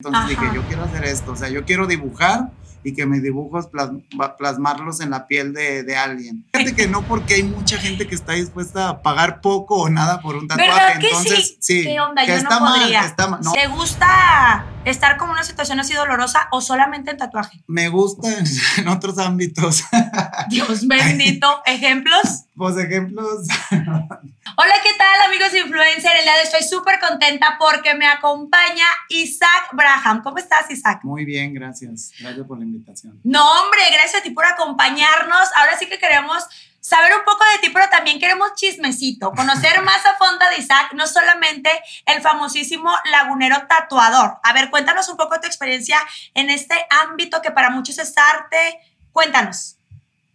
Entonces dije, yo quiero hacer esto, o sea, yo quiero dibujar y que mis dibujos plasmarlos en la piel de, de, alguien. Fíjate que no porque hay mucha gente que está dispuesta a pagar poco o nada por un tatuaje. ¿Verdad que Entonces, sí? ¿Qué onda? yo no podría. está mal, ¿Te gusta estar como una situación así dolorosa o solamente en tatuaje? Me gusta en otros ámbitos. Dios bendito. ¿Ejemplos? Pues ejemplos. Hola, ¿qué tal amigos influencer? El día de hoy estoy súper contenta porque me acompaña Isaac Braham. ¿Cómo estás, Isaac? Muy bien, gracias. Gracias por la invitación. No, hombre, gracias a ti por acompañarnos. Ahora sí que queremos saber un poco de ti, pero también queremos chismecito, conocer más a fondo de Isaac, no solamente el famosísimo lagunero tatuador. A ver, cuéntanos un poco de tu experiencia en este ámbito que para muchos es arte. Cuéntanos.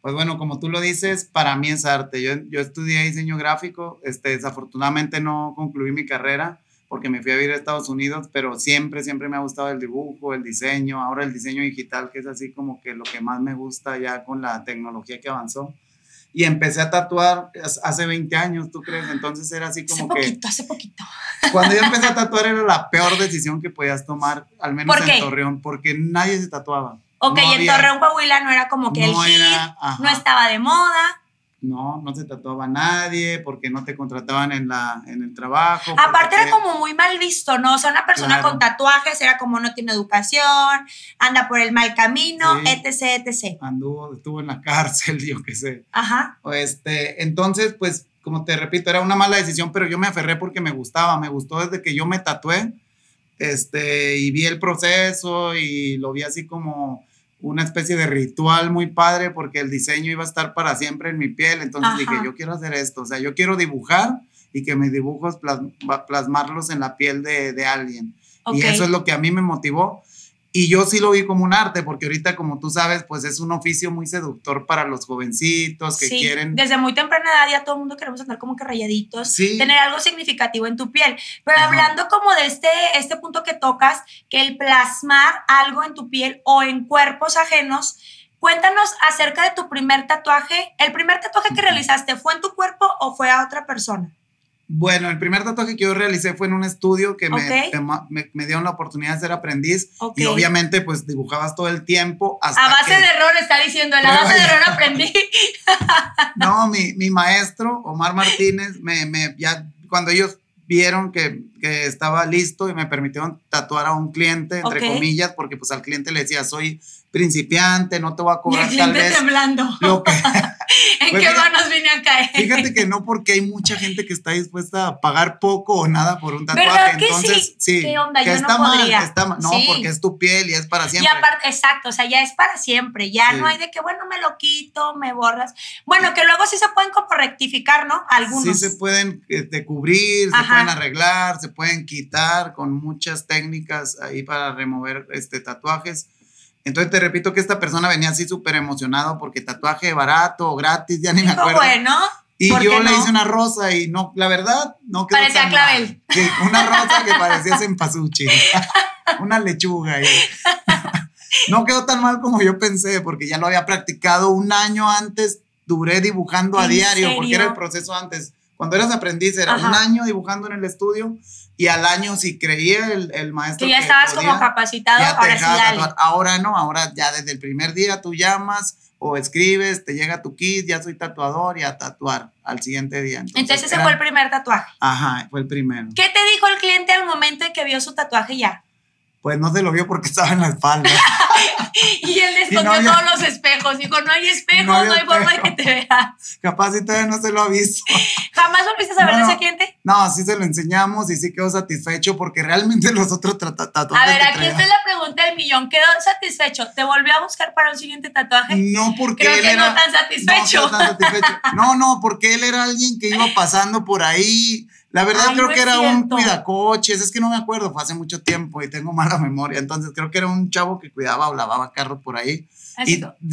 Pues bueno, como tú lo dices, para mí es arte. Yo, yo estudié diseño gráfico, este, desafortunadamente no concluí mi carrera porque me fui a vivir a Estados Unidos, pero siempre, siempre me ha gustado el dibujo, el diseño, ahora el diseño digital, que es así como que lo que más me gusta ya con la tecnología que avanzó. Y empecé a tatuar hace 20 años, ¿tú crees? Entonces era así como hace que... Poquito, hace poquito. Cuando yo empecé a tatuar era la peor decisión que podías tomar, al menos en Torreón, porque nadie se tatuaba. Ok, y en Torreón, Coahuila no era como que el hit, no estaba de moda. No, no se tatuaba nadie porque no te contrataban en, la, en el trabajo. Aparte era como muy mal visto, ¿no? O sea, una persona con tatuajes era como no tiene educación, anda por el mal camino, etc, etc. Anduvo, estuvo en la cárcel, yo qué sé. Ajá. Este, entonces, pues, como te repito, era una mala decisión, pero yo me aferré porque me gustaba, me gustó desde que yo me tatué, este, y vi el proceso y lo vi así como una especie de ritual muy padre porque el diseño iba a estar para siempre en mi piel. Entonces dije, yo quiero hacer esto, o sea, yo quiero dibujar y que mis dibujos plasmarlos en la piel de, de alguien. Y eso es lo que a mí me motivó. Y yo sí lo vi como un arte, porque ahorita, como tú sabes, pues es un oficio muy seductor para los jovencitos que sí, quieren. Desde muy temprana edad ya todo el mundo queremos andar como que rayaditos, tener algo significativo en tu piel. Pero hablando como de este, este punto que tocas, que el plasmar algo en tu piel o en cuerpos ajenos, cuéntanos acerca de tu primer tatuaje. ¿El primer tatuaje que realizaste fue en tu cuerpo o fue a otra persona? Bueno, el primer tatuaje que yo realicé fue en un estudio que me, me, dieron la oportunidad de ser aprendiz y obviamente pues dibujabas todo el tiempo hasta A base de error está diciendo, a base de error aprendí. no, mi, mi, maestro, Omar Martínez, me, me, ya cuando ellos vieron que, que, estaba listo y me permitieron tatuar a un cliente, entre comillas, porque pues al cliente le decía, soy principiante, no te voy a cobrar y el tal vez. temblando. ¿En pues qué manos vine a caer? Fíjate que no porque hay mucha gente que está dispuesta a pagar poco o nada por un tatuaje. Entonces, sí? ¿Qué onda? Que Yo está no mal, que está mal. No, porque es tu piel y es para siempre. Y aparte, exacto, o sea, ya es para siempre. Ya no hay de que, bueno, me lo quito, me borras. Bueno, que luego sí se pueden como rectificar, ¿no? Algunos. Sí se pueden este, cubrir, se pueden arreglar, se pueden quitar con muchas técnicas ahí para remover este, tatuajes. Entonces te repito que esta persona venía así súper emocionado porque tatuaje barato gratis, ya ni me acuerdo. bueno. Y yo le hice una rosa y no, la verdad, no quedó Parecía clavel. Sí, una rosa que parecía cempasúchil. una lechuga. no quedó tan mal como yo pensé porque ya lo había practicado un año antes. Duré dibujando a diario porque era el proceso antes. Cuando eras aprendiz era un año dibujando en el estudio y al año si creía el, el maestro que ya estabas como capacitado ahora sí ahora no ahora ya desde el primer día tú llamas o escribes te llega tu kit ya soy tatuador y a tatuar al siguiente día entonces, ese fue el primer tatuaje. Ajá fue el primero. Qué te dijo el cliente al momento de que vio su tatuaje ya pues no se lo vio porque estaba en la espalda. y él escondió todos los espejos. Dijo, no hay espejos, no, hay forma de que te veas. Capaz si todavía no se lo ha visto. ¿Jamás volviste a saber de ese cliente? No, sí se lo enseñamos y sí quedó satisfecho porque realmente los otros tatuajes A ver, aquí está la pregunta del millón. ¿Quedó satisfecho? ¿Te volvió a buscar para un siguiente tatuaje? No, porque Creo él que era... no tan satisfecho. No, tan satisfecho. no, no, porque él era alguien que iba pasando por ahí la verdad creo que era un cuidacoches, es que no me acuerdo, fue hace mucho tiempo y tengo mala memoria, entonces creo que era un chavo que cuidaba o lavaba carro por ahí.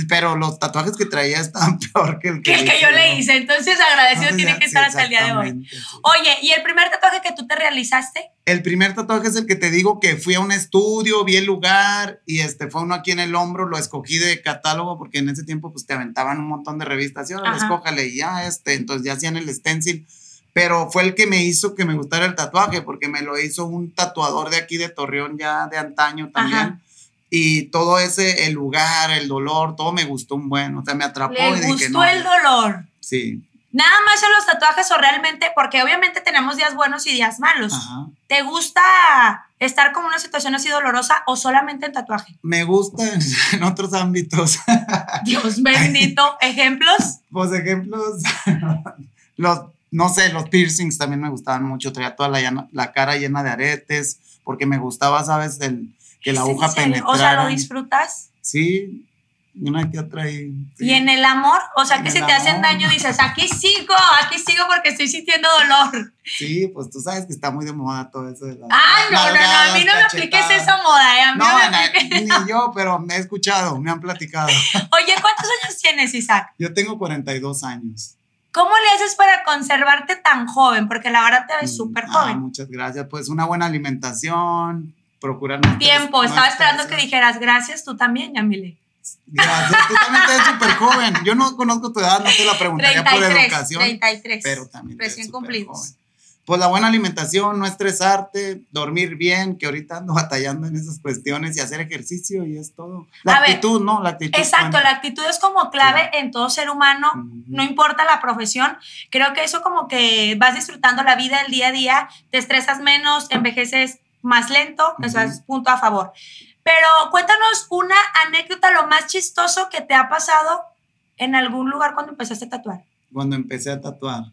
pero los tatuajes que traía estaban peor que el que, el que yo le hice, entonces agradecido tiene que estar hasta el día de hoy. Oye, ¿y el primer tatuaje que tú te realizaste? El primer tatuaje es el que te digo que fui a un estudio, vi el lugar y este fue uno aquí en el hombro, lo escogí de catálogo porque en ese tiempo pues te aventaban un montón de revistas, y ahora escójale y ya este, entonces ya hacían el stencil pero fue el que me hizo que me gustara el tatuaje, porque me lo hizo un tatuador de aquí de Torreón ya de antaño también. Y todo ese, el lugar, el dolor, todo me gustó un buen, o sea, me atrapó. Le gustó el dolor. Sí. Nada más en los tatuajes o realmente, porque obviamente tenemos días buenos y días malos. ¿Te gusta estar como una situación así dolorosa o solamente en tatuaje? Me gusta en, otros ámbitos. Dios bendito. ¿Ejemplos? Pues ejemplos, los, no sé, los piercings también me gustaban mucho. Traía toda la, la cara llena de aretes, porque me gustaba, ¿sabes? El, que la aguja penetrara. O sea, ¿lo disfrutas? Sí, una que otra ahí. Y en el amor, o sea, que si te hacen daño dices, aquí sigo, aquí sigo porque estoy sintiendo dolor. Sí, pues tú sabes que está muy de moda todo eso de la, Ay, no, no, no, a mí no me apliques esa moda, ¿eh? A mí no, me ni yo, pero me he escuchado, me han platicado. Oye, ¿cuántos años tienes, Isaac? Yo tengo 42 años. ¿Cómo le haces para conservarte tan joven? Porque la verdad te ves mm, súper ah, joven. muchas gracias. Pues una buena alimentación, procurar... Tiempo, estaba esperando que dijeras gracias, tú también, Yamile. Gracias, tú también te ves súper joven. Yo no conozco tu edad, no te la preguntaría por educación. 33. Pero también. Recién cumplidos. Pues la buena alimentación, no estresarte, dormir bien, que ahorita ando batallando en esas cuestiones y hacer ejercicio y es todo. La actitud, ¿no? La actitud. Exacto, la actitud es como clave en todo ser humano, no importa la profesión. Creo que eso como que vas disfrutando la vida el día a día, te estresas menos, envejeces más lento, eso es punto a favor. Pero cuéntanos una anécdota, lo más chistoso que te ha pasado en algún lugar cuando empezaste a tatuar. Cuando empecé a tatuar.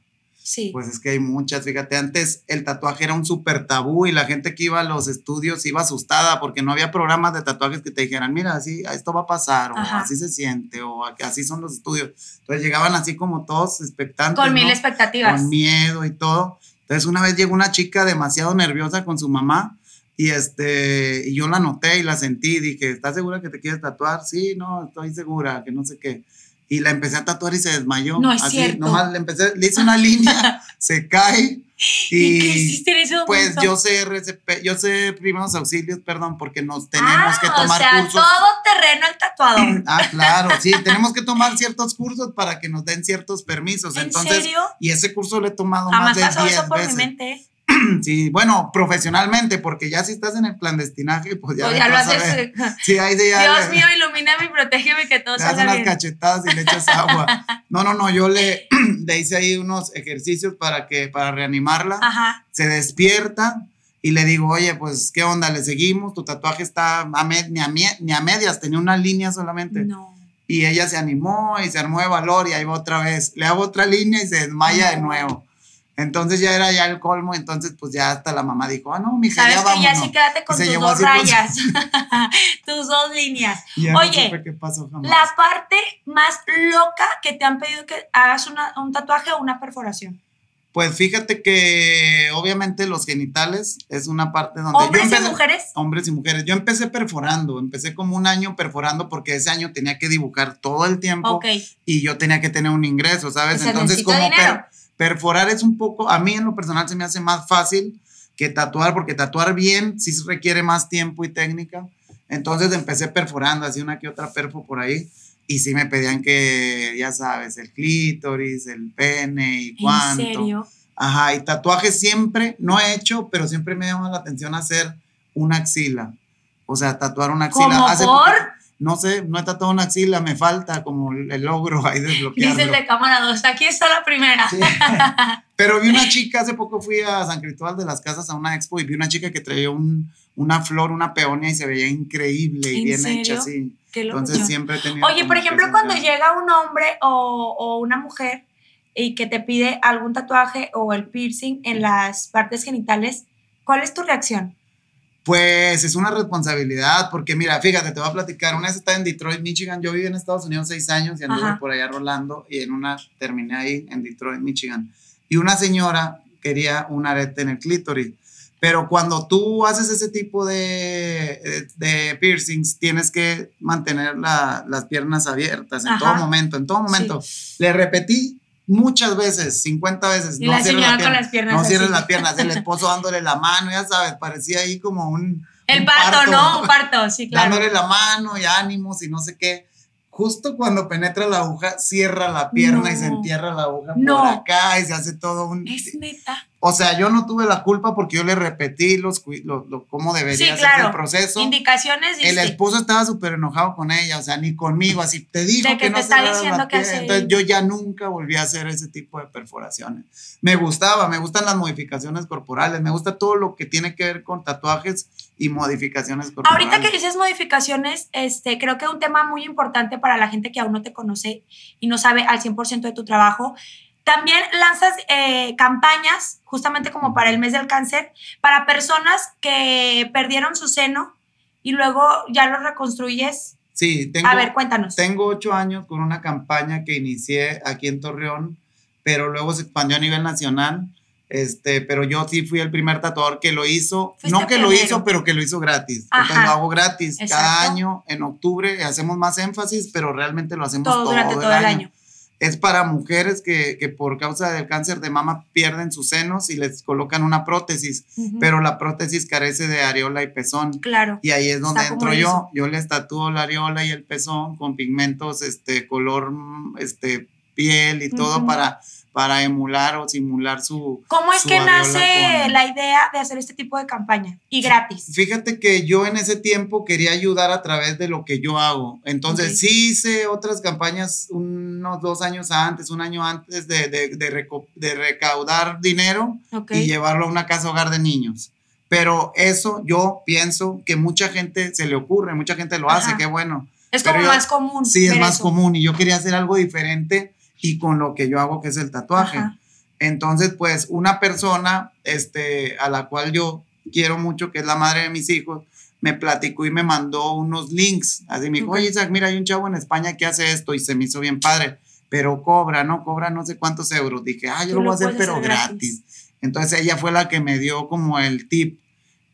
Sí. Pues es que hay muchas, fíjate, antes el tatuaje era un súper tabú y la gente que iba a los estudios iba asustada porque no había programas de tatuajes que te dijeran, mira, así, esto va a pasar, o así se siente, o así son los estudios. Entonces llegaban así como todos expectantes. Con mil expectativas. Con miedo y todo. Entonces una vez llegó una chica demasiado nerviosa con su mamá y este, y yo la noté y la sentí, dije, ¿estás segura que te quieres tatuar? Sí, no, estoy segura, que no sé qué. Y la empecé a tatuar y se desmayó. No es así, cierto. Nomás le empecé, le hice una línea, se cae. Y, qué hiciste en ese Pues yo sé RCP, yo sé primeros auxilios, perdón, porque nos tenemos que tomar o sea, cursos. todo terreno el tatuador. ah, claro, sí, tenemos que tomar ciertos cursos para que nos den ciertos permisos. ¿En Entonces, serio? Y ese curso lo he tomado más de 10 veces. por mi mente. Sí, bueno, profesionalmente, porque ya si estás en el clandestinaje, pues ya, pues ya lo haces. Sí, ahí ya, Dios mío, ilumíname y protégeme que todo salga bien. unas cachetadas y le echas agua. No, no, no, yo le, le hice ahí unos ejercicios para que para reanimarla. Ajá. Se despierta y le digo, oye, pues, ¿qué onda? ¿Le seguimos? Tu tatuaje está a ni, a ni a medias, tenía una línea solamente. No. Y ella se animó y se armó de valor y ahí va otra vez. Le hago otra línea y se desmaya de nuevo. Entonces ya era ya el colmo, entonces pues ya hasta la mamá dijo, ah, no, mija, ya vamos. ya sí quédate con tus dos rayas, tus dos líneas. Oye, la parte más loca que te han pedido que hagas un tatuaje o una perforación. Pues fíjate que obviamente los genitales es una parte donde... ¿Hombres y mujeres? Hombres y mujeres. Yo empecé perforando, empecé como un año perforando porque ese año tenía que dibujar todo el tiempo y yo tenía que tener un ingreso, ¿sabes? Entonces como perforar es un poco, a mí en lo personal se me hace más fácil que tatuar, porque tatuar bien sí requiere más tiempo y técnica. Entonces empecé perforando, así una que otra perfo por ahí. Y sí me pedían que, ya sabes, el clítoris, el pene y cuánto. ¿En serio? Ajá, y tatuajes siempre, no he hecho, pero siempre me llama la atención hacer una axila. O sea, tatuar una axila. ¿Cómo por? No sé, no he tatuado una axila, me falta como el logro ahí desbloquearlo. Dice el de cámara 2, aquí está la primera. Pero vi una chica, hace poco fui a San Cristóbal de las Casas a una expo y vi una chica que traía un, una flor, una peonia y se veía increíble y bien hecha así. Entonces siempre tenido... Oye, por ejemplo, cuando llega un hombre o, o una mujer y que te pide algún tatuaje o el piercing en las partes genitales, ¿cuál es tu reacción? Pues es una responsabilidad, porque mira, fíjate, te voy a platicar. Una vez estaba en Detroit, Michigan. Yo viví en Estados Unidos seis años y anduve por allá rolando y en una terminé ahí en Detroit, Michigan. Y una señora quería un arete en el clítoris. Pero cuando tú haces ese tipo de, de piercings, tienes que mantener las piernas abiertas en todo momento, en todo momento. Le repetí muchas veces, 50 veces. Y no la señora con las piernas. No cierres las piernas, el esposo dándole la mano, ya sabes, parecía ahí como un. El parto, ¿no? Un parto, sí, claro. Dándole la mano y ánimos y no sé qué. Justo cuando penetra la aguja, cierra la pierna y se entierra la aguja por acá y se hace todo un... Es neta. O sea, yo no tuve la culpa porque yo le repetí los, cómo debería ser el proceso. Indicaciones. El esposo estaba súper enojado con ella, o sea, ni conmigo, así te dijo que, no está diciendo que Entonces yo ya nunca volví a hacer ese tipo de perforaciones. Me gustaba, me gustan las modificaciones corporales, me gusta todo lo que tiene que ver con tatuajes y modificaciones. Ahorita que dices modificaciones, este, creo que un tema muy importante para la gente que aún no te conoce y no sabe al 100% de tu trabajo también lanzas eh, campañas, justamente como para el mes del cáncer, para personas que perdieron su seno y luego ya lo reconstruyes. Sí, tengo. A ver, cuéntanos. Tengo ocho años con una campaña que inicié aquí en Torreón, pero luego se expandió a nivel nacional. Este, pero yo sí fui el primer tatuador que lo hizo, no que lo hizo, pero que lo hizo gratis. Entonces lo hago gratis cada año en octubre, hacemos más énfasis, pero realmente lo hacemos todo, durante todo el año. es para mujeres que, que, por causa del cáncer de mama pierden sus senos y les colocan una prótesis, pero la prótesis carece de areola y pezón. Claro. Y ahí es donde entro yo. Yo les tatúo la areola y el pezón con pigmentos, este, color, este, piel y todo para para emular o simular su... ¿Cómo es que nace la idea de hacer este tipo de campaña y gratis? Fíjate que yo en ese tiempo quería ayudar a través de lo que yo hago. Entonces sí hice otras campañas unos dos años antes, un año antes de, de, de, recaudar dinero y llevarlo a una casa hogar de niños. Pero eso yo pienso que mucha gente se le ocurre, mucha gente lo hace, qué bueno. Es como más común. Sí, es más común y yo quería hacer algo diferente y con lo que yo hago, que es el tatuaje. Entonces, pues una persona este, a la cual yo quiero mucho, que es la madre de mis hijos, me platicó y me mandó unos links. Así me dijo, oye Isaac, mira, hay un chavo en España que hace esto y se me hizo bien padre, pero cobra, ¿no? Cobra no sé cuántos euros. Dije, ah, yo lo voy a hacer, pero gratis. Entonces ella fue la que me dio como el tip,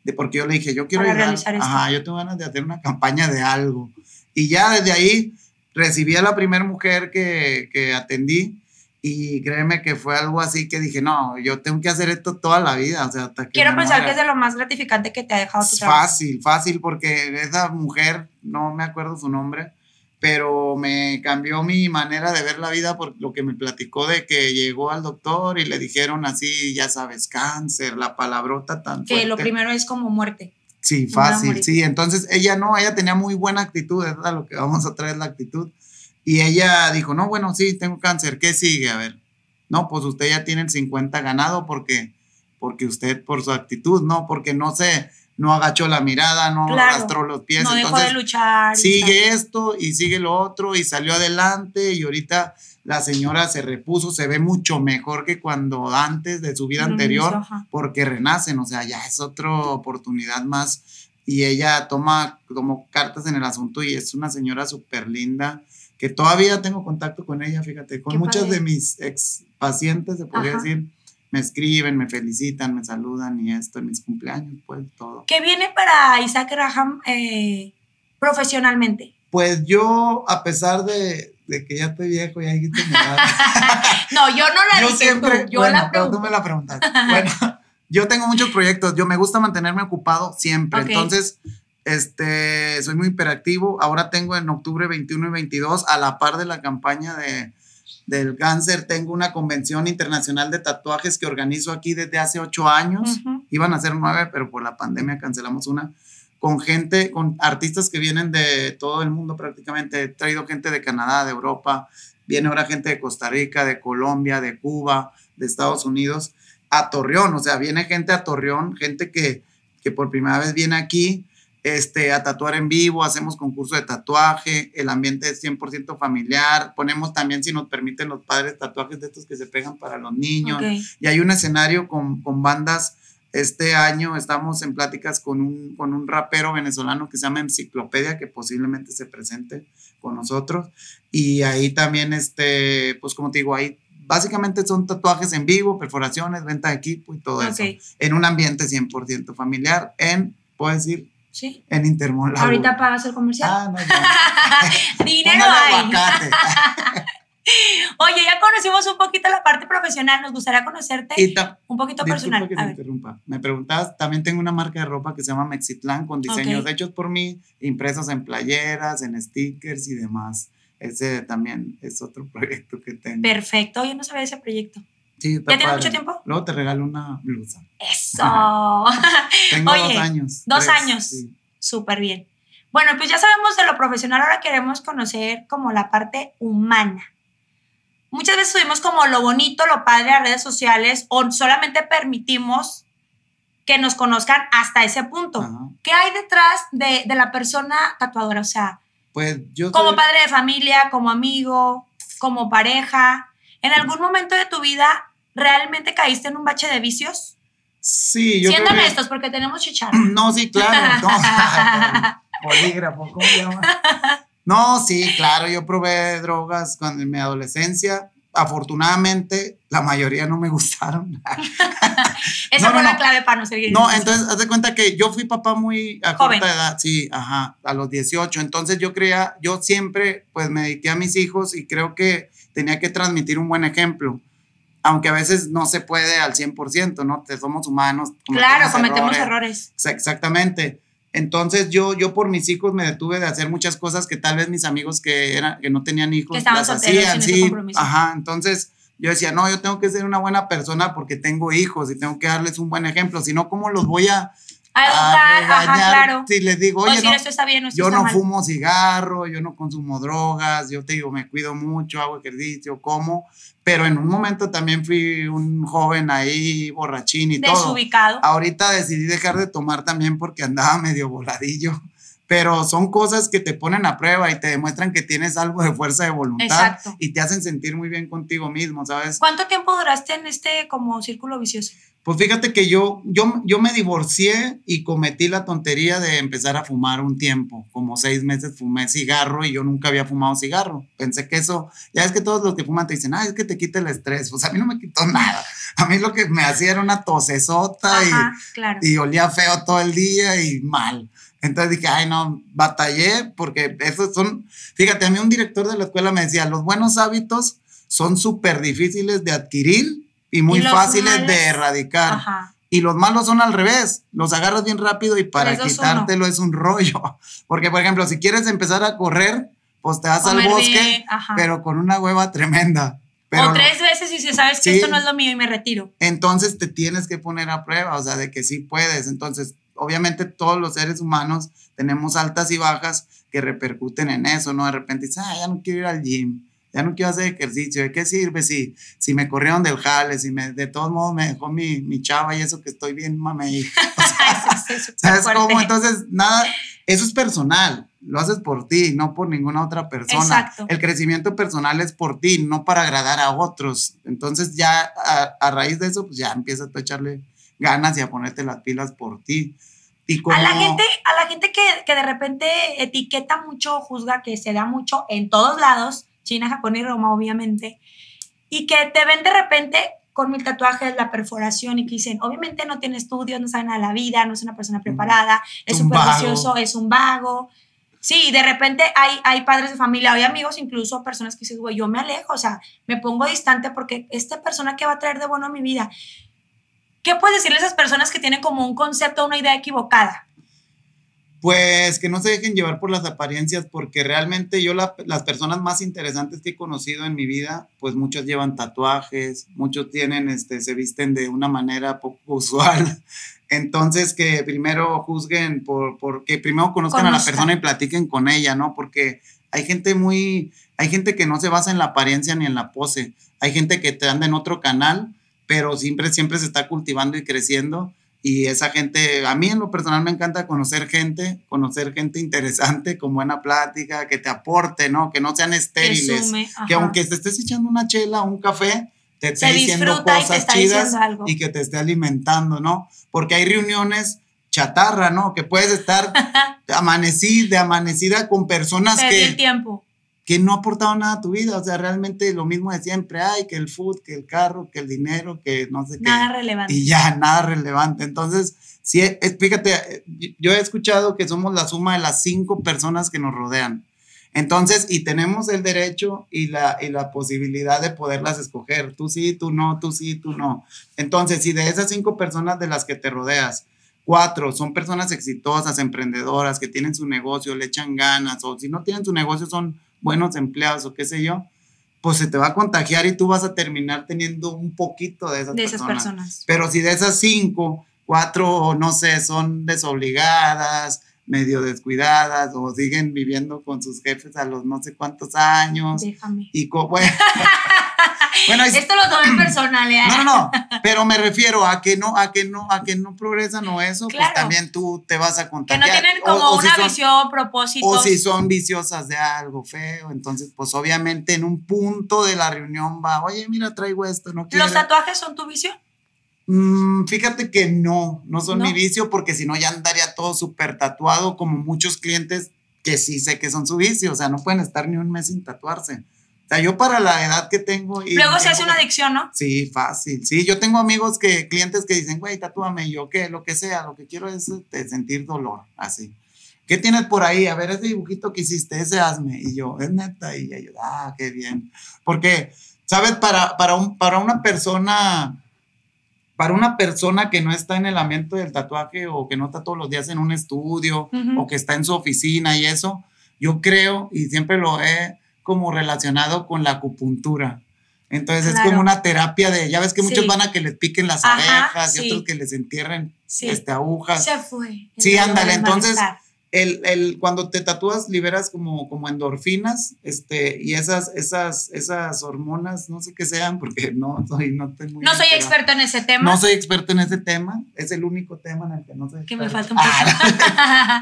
de porque yo le dije, yo quiero ayudar. Ajá, yo tengo ganas de hacer una campaña de algo. Y ya desde ahí recibí a la primera mujer que, que atendí y créeme que fue algo así que dije, no, yo tengo que hacer esto toda la vida. O sea, hasta que Quiero pensar que es de lo más gratificante que te ha dejado tu trabajo. Fácil, fácil, porque esa mujer, no me acuerdo su nombre, pero me cambió mi manera de ver la vida por lo que me platicó de que llegó al doctor y le dijeron así, ya sabes, cáncer, la palabrota tan Que lo primero es como muerte. Sí, fácil, sí. Entonces ella no, ella tenía muy buena actitud, es lo que vamos a traer la actitud. Y ella dijo, no, bueno, sí, tengo cáncer, ¿qué sigue? A ver, no, pues usted ya tiene el 50 ganado porque, porque usted por su actitud, no, porque no se, no agachó la mirada, no arrastró los pies. No dejó de luchar. Sigue esto y sigue lo otro y salió adelante y ahorita la señora se repuso, se ve mucho mejor que cuando antes de su vida anterior, porque renacen, o sea, ya es otra oportunidad más. Y ella toma como cartas en el asunto y es una señora súper linda, que todavía tengo contacto con ella, fíjate, con muchos de mis ex pacientes, se podría decir, me escriben, me felicitan, me saludan y esto en mis cumpleaños, pues todo. ¿Qué viene para Isaac Graham eh, profesionalmente? Pues yo, a pesar de, de que ya estoy viejo y hay que No, yo no la yo dije siempre, yo bueno, pero tú me la preguntaste. bueno, yo tengo muchos proyectos, yo me gusta mantenerme ocupado siempre, entonces este, soy muy hiperactivo. Ahora tengo en octubre 21 y 22, a la par de la campaña de, del cáncer, tengo una convención internacional de tatuajes que organizo aquí desde hace ocho años. Iban a ser nueve, pero por la pandemia cancelamos una con gente, con artistas que vienen de todo el mundo prácticamente. He traído gente de Canadá, de Europa, viene ahora gente de Costa Rica, de Colombia, de Cuba, de Estados Unidos, a Torreón. O sea, viene gente a Torreón, gente que, que por primera vez viene aquí este, a tatuar en vivo, hacemos concurso de tatuaje, el ambiente es 100% familiar, ponemos también, si nos permiten los padres, tatuajes de estos que se pegan para los niños. Y hay un escenario con, con bandas este año estamos en pláticas con un, con un rapero venezolano que se llama Enciclopedia, que posiblemente se presente con nosotros. Y ahí también, este, pues como te digo, ahí básicamente son tatuajes en vivo, perforaciones, venta de equipo y todo eso. En un ambiente 100% familiar, en, puedo decir, Sí. En Intermol. Ahorita pagas el comercial. Ah, no, ya. Dinero hay. Oye, ya conocimos un poquito la parte profesional, nos gustaría conocerte un poquito personal. Que te interrumpa. Me preguntabas, también tengo una marca de ropa que se llama Mexitlán con diseños hechos por mí, impresos en playeras, en stickers y demás. ese también es otro proyecto que tengo. Perfecto, yo no sabía ese proyecto. Sí, ¿Ya tiene mucho tiempo? Luego te regalo una blusa. Eso. tengo dos años. Dos años. Súper bien. Bueno, pues ya sabemos de lo profesional, ahora queremos conocer como la parte humana. Muchas veces subimos como lo bonito, lo padre a redes sociales o solamente permitimos que nos conozcan hasta ese punto. ¿Qué hay detrás de, de, la persona tatuadora? O sea, pues yo como padre de familia, como amigo, como pareja, ¿en algún momento de tu vida realmente caíste en un bache de vicios? Sí, yo Siendo honestos, porque tenemos chicharra. No, sí, claro. Polígrafo, ¿cómo se llama? No, sí, claro, yo probé drogas cuando en mi adolescencia. Afortunadamente, la mayoría no me gustaron. Esa fue la clave para no seguir. No, entonces, haz de cuenta que yo fui papá muy a corta edad, sí, ajá, a los 18. Entonces, yo creía, yo siempre, pues, me dediqué a mis hijos y creo que tenía que transmitir un buen ejemplo. Aunque a veces no se puede al 100%, ¿no? Somos humanos. Claro, cometemos errores. Exactamente. Entonces yo, yo por mis hijos me detuve de hacer muchas cosas que tal vez mis amigos que, eran, que no tenían hijos que las hacían, sí. Ajá, entonces yo decía, no, yo tengo que ser una buena persona porque tengo hijos y tengo que darles un buen ejemplo, si no, ¿cómo los voy a, a educar, ajá, claro. Si les digo, oye, no, está bien, yo no fumo cigarro, yo no consumo drogas, yo te digo, me cuido mucho, hago ejercicio, como, pero en un momento también fui un joven ahí, borrachín y todo. Desubicado. Ahorita decidí dejar de tomar también porque andaba medio voladillo. Pero son cosas que te ponen a prueba y te demuestran que tienes algo de fuerza de voluntad y te hacen sentir muy bien contigo mismo, ¿sabes? ¿Cuánto tiempo duraste en este como círculo vicioso? Pues fíjate que yo, yo, yo me divorcié y cometí la tontería de empezar a fumar un tiempo. Como seis meses fumé cigarro y yo nunca había fumado cigarro. Pensé que eso, ya es que todos los que fuman te dicen, ah, es que te quita el estrés. Pues a mí no me quitó nada. A mí lo que me hacía era una tosesota y, y olía feo todo el día y mal. Entonces dije, ay, no, batallé porque esos son, fíjate, a mí un director de la escuela me decía, los buenos hábitos son súper difíciles de adquirir y muy fáciles de erradicar. Y los malos son al revés, los agarras bien rápido y para quitártelo es un rollo. Porque, por ejemplo, si quieres empezar a correr, pues te vas al bosque, pero con una hueva tremenda. Pero, o tres veces y si sabes que esto no es lo mío y me retiro. Entonces te tienes que poner a prueba, o sea, de que sí puedes. Entonces, obviamente todos los seres humanos tenemos altas y bajas que repercuten en eso, ¿no? De repente dices, ah, ya no quiero ir al gym ya no quiero hacer ejercicio, ¿de qué sirve si, si me corrieron del jale, si me, de todos modos me dejó mi, mi chava y eso que estoy bien mamey? ¿Sabes cómo? Entonces, nada, eso es personal, lo haces por ti, no por ninguna otra persona. Exacto. El crecimiento personal es por ti, no para agradar a otros. Entonces ya a, raíz de eso, pues ya empiezas a echarle ganas y a ponerte las pilas por ti. Y a la gente, a la gente que, que de repente etiqueta mucho, juzga que se da mucho en todos lados, China, Japón y Roma, obviamente, y que te ven de repente con mil tatuajes, la perforación y que dicen, obviamente no tiene estudios, no sabe nada de la vida, no es una persona preparada, es vicioso, es un vago. Sí, de repente hay, hay padres de familia, hay amigos, incluso personas que dicen, güey, yo me alejo, o sea, me pongo distante porque esta persona que va a traer de bueno a mi vida. ¿Qué puedes decirle a esas personas que tienen como un concepto, una idea equivocada? Pues que no se dejen llevar por las apariencias, porque realmente yo las personas más interesantes que he conocido en mi vida, pues muchos llevan tatuajes, muchos tienen, este, se visten de una manera poco usual. Entonces que primero juzguen por, porque primero conozcan a la persona y platiquen con ella, ¿no? Porque hay gente muy, hay gente que no se basa en la apariencia ni en la pose. Hay gente que te anda en otro canal, pero siempre, siempre se está cultivando y creciendo y esa gente, a mí en lo personal me encanta conocer gente, conocer gente interesante, con buena plática, que te aporte, ¿no? Que no sean estériles. que aunque te estés echando una chela un café, te esté diciendo cosas chidas y que te esté alimentando, ¿no? Porque hay reuniones chatarra, ¿no? Que puedes estar amanecida, de amanecida con personas que... El tiempo que no ha aportado nada a tu vida, o sea, realmente lo mismo de siempre, hay que el food, que el carro, que el dinero, que no sé qué. Nada relevante. Y ya, nada relevante. Entonces, sí, fíjate, yo he escuchado que somos la suma de las cinco personas que nos rodean. Entonces, y tenemos el derecho y la, y la posibilidad de poderlas escoger. Tú sí, tú no, tú sí, tú no. Entonces, si de esas cinco personas de las que te rodeas, Cuatro, son personas exitosas, emprendedoras, que tienen su negocio, le echan ganas, o si no tienen su negocio son buenos empleados o qué sé yo, pues se te va a contagiar y tú vas a terminar teniendo un poquito de esas, personas. esas personas. Pero si de esas cinco, cuatro, no sé, son desobligadas, medio descuidadas o siguen viviendo con sus jefes a los no sé cuántos años. Déjame. Y bueno, bueno, Esto lo tomé personal, ¿eh? No, no, no, pero me refiero a que no, a que no, a que no progresan o eso, pues también tú te vas a contagiar. Que no tienen como una visión, propósito. O si son viciosas de algo feo, entonces pues obviamente en un punto de la reunión va, oye, mira, traigo esto, no quiero. ¿Los tatuajes son tu visión? Mm, fíjate que no, no son mi vicio porque si no ya andaría todo súper tatuado como muchos clientes que sí sé que son su vicio, o sea, no pueden estar ni un mes sin tatuarse. Sea, yo para la edad que tengo... Y Luego se hace una adicción, ¿no? Sí, fácil. Sí, yo tengo amigos que, clientes que dicen, güey, tatúame, yo qué, lo que sea, lo que quiero es este, sentir dolor, así. ¿Qué tienes por ahí? A ver, ese dibujito que hiciste, ese hazme. Y yo, es neta, y yo, ah, qué bien. Porque, ¿sabes? Para, para, un, para una persona para una persona que no está en el ambiente del tatuaje o que no está todos los días en un estudio o que está en su oficina y eso, yo creo y siempre lo he como relacionado con la acupuntura. Entonces es como una terapia de, ya ves que muchos van a que les piquen las abejas y otros que les entierren este, agujas. Se fue. Sí, ándale. Entonces, el, el, cuando te tatúas liberas como, como endorfinas este, y esas, esas, esas hormonas, no sé qué sean, porque no soy, no muy No soy experto en ese tema. No soy experto en ese tema, es el único tema en el que no soy Que me falta un poco.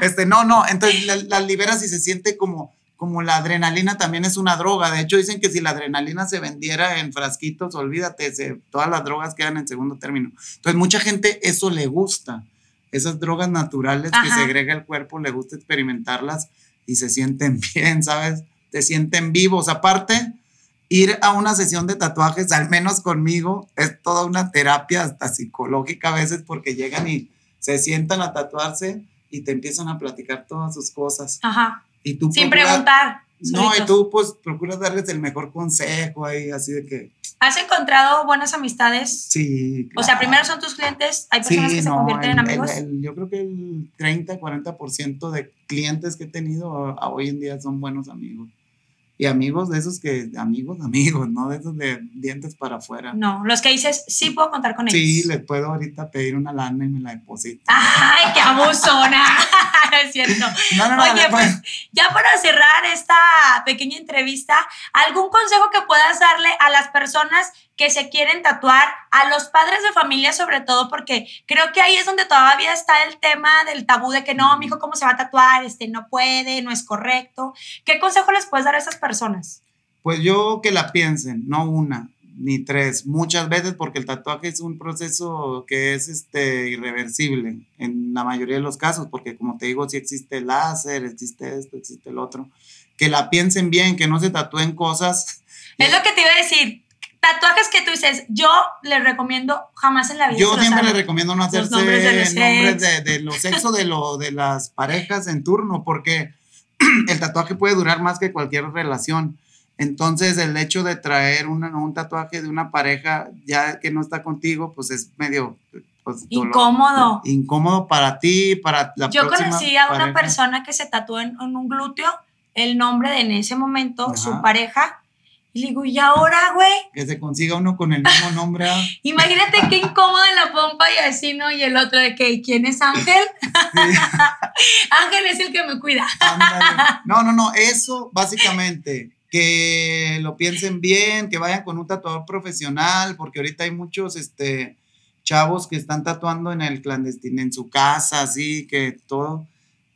este, no, no, entonces las la liberas y se siente como, como la adrenalina también es una droga. De hecho, dicen que si la adrenalina se vendiera en frasquitos, olvídate, todas las drogas quedan en segundo término. Entonces, mucha gente eso le gusta esas drogas naturales que segrega el cuerpo, le gusta experimentarlas y se sienten bien, ¿sabes? Te sienten vivos. Aparte, ir a una sesión de tatuajes, al menos conmigo, es toda una terapia hasta psicológica a veces porque llegan y se sientan a tatuarse y te empiezan a platicar todas sus cosas. Ajá. Y tú Sin preguntar. No, y tú pues procuras darles el mejor consejo ahí, así de que... ¿Has encontrado buenas amistades? Sí. O sea, primero son tus clientes, hay personas que se convierten en amigos. yo creo que el 30, 40% de clientes que he tenido hoy en día son buenos amigos. Y amigos de esos que, amigos, amigos, ¿no? De esos de dientes para afuera. No, los que dices, sí puedo contar con ellos. Sí, les puedo ahorita pedir una lana y me la deposito. ¡Ay, qué abusona! Es cierto. No, no, no, Oye, pues ya para cerrar esta pequeña entrevista, ¿algún consejo que puedas darle a las personas que se quieren tatuar, a los padres de familia sobre todo, porque creo que ahí es donde todavía está el tema del tabú de que no, mi hijo, ¿cómo se va a tatuar? Este, no puede, no es correcto. ¿Qué consejo les puedes dar a esas personas? Pues yo que la piensen, no una ni tres, muchas veces porque el tatuaje es un proceso que es este, irreversible en la mayoría de los casos, porque como te digo, si existe el láser, existe esto, existe el otro, que la piensen bien, que no se tatúen cosas. Es lo que te iba a decir, tatuajes que tú dices, yo les recomiendo jamás en la vida. Yo siempre les recomiendo no hacerse nombres de los, nombres de, de los sexos de, lo, de las parejas en turno, porque el tatuaje puede durar más que cualquier relación. Entonces, el hecho de traer un tatuaje de una pareja ya que no está contigo, pues es medio pues, incómodo. incómodo para ti, para la Yo conocí a una persona que se tatuó en, un glúteo el nombre de en ese momento su pareja y le digo, ¿y ahora, güey? Que se consiga uno con el mismo nombre. ¿ah? Imagínate qué incómodo en la pompa y así, ¿no? Y el otro de que, ¿quién es Ángel? Ángel es el que me cuida. no, no, no, eso básicamente, que lo piensen bien, que vayan con un tatuador profesional, porque ahorita hay muchos, este, chavos que están tatuando en el clandestino, en su casa, así, que todo.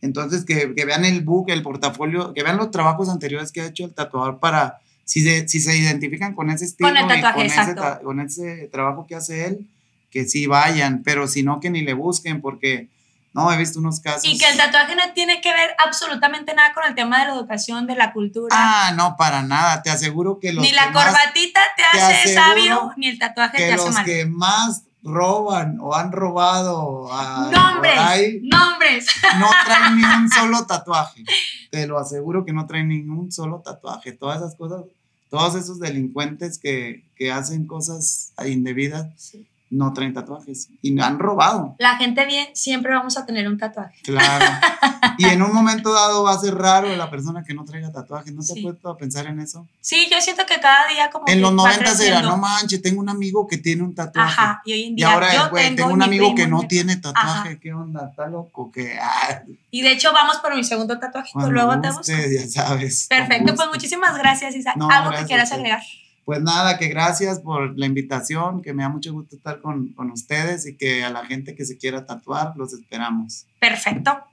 Entonces, que, que vean el book, el portafolio, que vean los trabajos anteriores que ha hecho el tatuador para si se, si se identifican con ese estilo con, y con, ese con, ese trabajo que hace él, que sí vayan, pero si no, que ni le busquen, porque no, he visto unos casos. Y que el tatuaje no tiene que ver absolutamente nada con el tema de la educación, de la cultura. Ah, no, para nada, te aseguro que los Ni la corbatita te, hace sabio, ni el tatuaje te hace mal. Los que más roban o han robado a nombres, nombres. No traen ni un solo tatuaje. Te lo aseguro que no traen ningún solo tatuaje. Todas esas cosas, todos esos delincuentes que, que hacen cosas indebidas, no traen tatuajes y me han robado. La gente bien, siempre vamos a tener un tatuaje. Claro. y en un momento dado va a ser raro la persona que no traiga tatuajes. ¿No te has puesto a pensar en eso? Sí, yo siento que cada día como... En los 90 era, no manches, tengo un amigo que tiene un tatuaje. Ajá, y hoy en día ahora yo güey, tengo, un amigo que no tiene tatuaje. ¿Qué onda? Está loco. que ah. Y de hecho vamos por mi segundo tatuaje. Luego te busco. ya sabes. Perfecto, pues muchísimas gracias, Isa. ¿Algo que quieras agregar? Pues nada, que gracias por la invitación, que me da mucho gusto estar con, con ustedes y que a la gente que se quiera tatuar, los esperamos. Perfecto.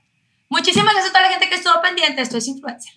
Muchísimas gracias a toda la gente que estuvo pendiente. Esto es Influencer.